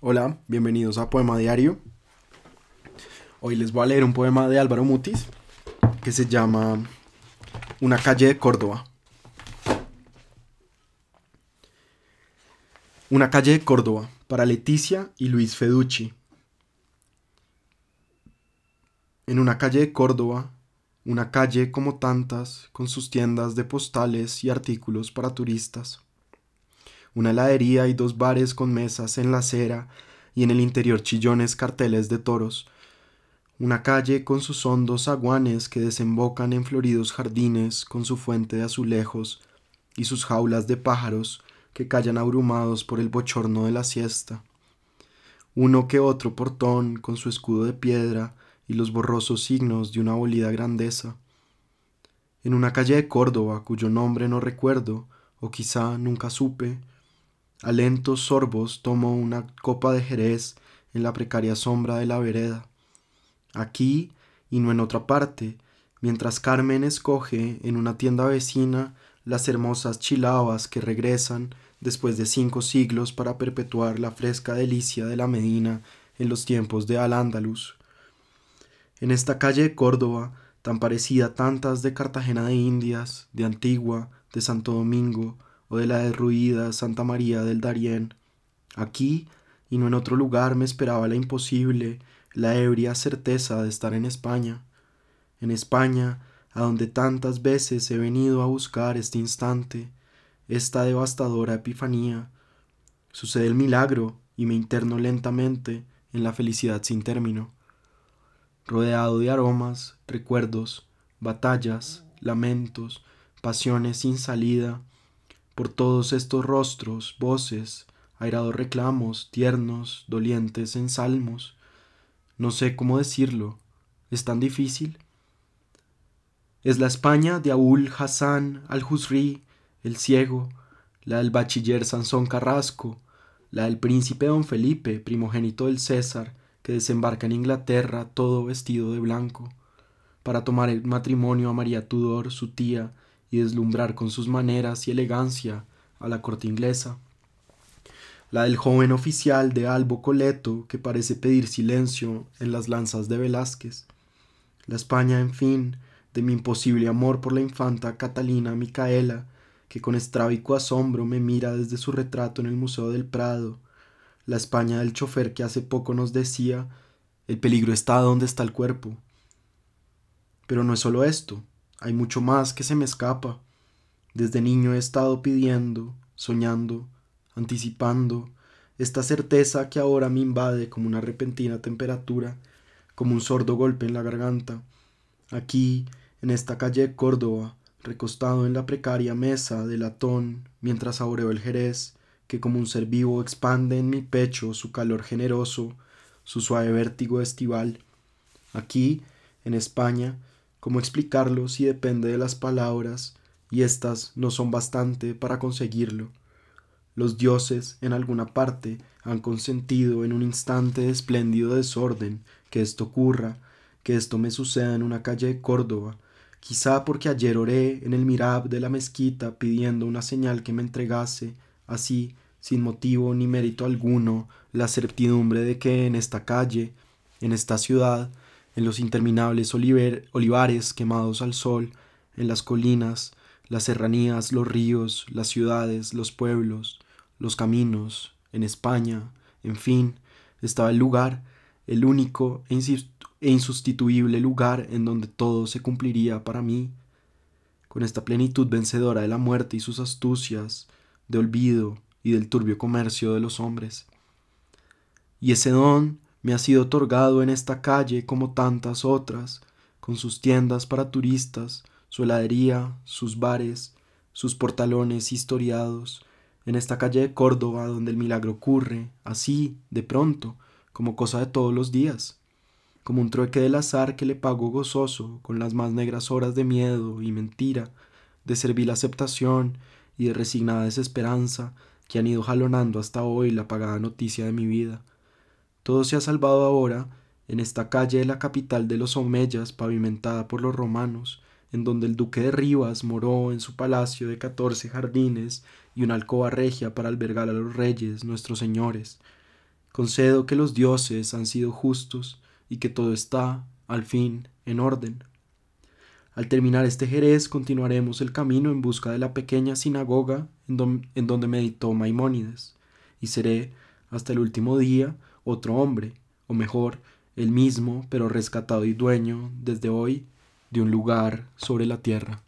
Hola, bienvenidos a Poema Diario. Hoy les voy a leer un poema de Álvaro Mutis que se llama Una calle de Córdoba. Una calle de Córdoba para Leticia y Luis Feducci. En una calle de Córdoba, una calle como tantas, con sus tiendas de postales y artículos para turistas una heladería y dos bares con mesas en la acera y en el interior chillones carteles de toros, una calle con sus hondos aguanes que desembocan en floridos jardines con su fuente de azulejos y sus jaulas de pájaros que callan abrumados por el bochorno de la siesta. Uno que otro portón con su escudo de piedra y los borrosos signos de una abolida grandeza. En una calle de Córdoba cuyo nombre no recuerdo, o quizá nunca supe, a lentos sorbos tomo una copa de jerez en la precaria sombra de la vereda. Aquí y no en otra parte, mientras Carmen escoge en una tienda vecina las hermosas chilabas que regresan después de cinco siglos para perpetuar la fresca delicia de la Medina en los tiempos de Al-Ándalus. En esta calle de Córdoba, tan parecida a tantas de Cartagena de Indias, de Antigua, de Santo Domingo, o de la derruida Santa María del Darién. Aquí y no en otro lugar me esperaba la imposible, la ebria certeza de estar en España. En España, a donde tantas veces he venido a buscar este instante, esta devastadora epifanía. Sucede el milagro y me interno lentamente en la felicidad sin término. Rodeado de aromas, recuerdos, batallas, lamentos, pasiones sin salida, por todos estos rostros, voces, airados reclamos, tiernos, dolientes en salmos. No sé cómo decirlo. ¿Es tan difícil? Es la España de Aul Hassan al-Husri, el ciego, la del bachiller Sansón Carrasco, la del príncipe don Felipe, primogénito del César, que desembarca en Inglaterra todo vestido de blanco, para tomar el matrimonio a María Tudor, su tía, y deslumbrar con sus maneras y elegancia a la corte inglesa. La del joven oficial de Albo Coleto que parece pedir silencio en las lanzas de Velázquez. La España, en fin, de mi imposible amor por la infanta Catalina Micaela, que con estrábico asombro me mira desde su retrato en el Museo del Prado. La España del chofer que hace poco nos decía el peligro está donde está el cuerpo. Pero no es solo esto. Hay mucho más que se me escapa. Desde niño he estado pidiendo, soñando, anticipando, esta certeza que ahora me invade como una repentina temperatura, como un sordo golpe en la garganta. Aquí, en esta calle de Córdoba, recostado en la precaria mesa de latón, mientras saboreo el jerez, que como un ser vivo expande en mi pecho su calor generoso, su suave vértigo estival. Aquí, en España, ¿Cómo explicarlo si depende de las palabras y éstas no son bastante para conseguirlo? Los dioses en alguna parte han consentido en un instante de espléndido desorden que esto ocurra, que esto me suceda en una calle de Córdoba, quizá porque ayer oré en el mirab de la mezquita pidiendo una señal que me entregase, así, sin motivo ni mérito alguno, la certidumbre de que en esta calle, en esta ciudad, en los interminables olivares quemados al sol, en las colinas, las serranías, los ríos, las ciudades, los pueblos, los caminos, en España, en fin, estaba el lugar, el único e, e insustituible lugar en donde todo se cumpliría para mí, con esta plenitud vencedora de la muerte y sus astucias, de olvido y del turbio comercio de los hombres. Y ese don me ha sido otorgado en esta calle como tantas otras, con sus tiendas para turistas, su heladería, sus bares, sus portalones historiados, en esta calle de Córdoba donde el milagro ocurre, así, de pronto, como cosa de todos los días, como un trueque del azar que le pago gozoso con las más negras horas de miedo y mentira, de servil aceptación y de resignada desesperanza que han ido jalonando hasta hoy la apagada noticia de mi vida. Todo se ha salvado ahora en esta calle de la capital de los Omeyas pavimentada por los romanos, en donde el duque de Rivas moró en su palacio de catorce jardines y una alcoba regia para albergar a los reyes, nuestros señores, Concedo que los dioses han sido justos y que todo está, al fin, en orden. Al terminar este Jerez continuaremos el camino en busca de la pequeña sinagoga en, en donde meditó Maimónides, y seré, hasta el último día, otro hombre, o mejor, el mismo, pero rescatado y dueño, desde hoy, de un lugar sobre la tierra.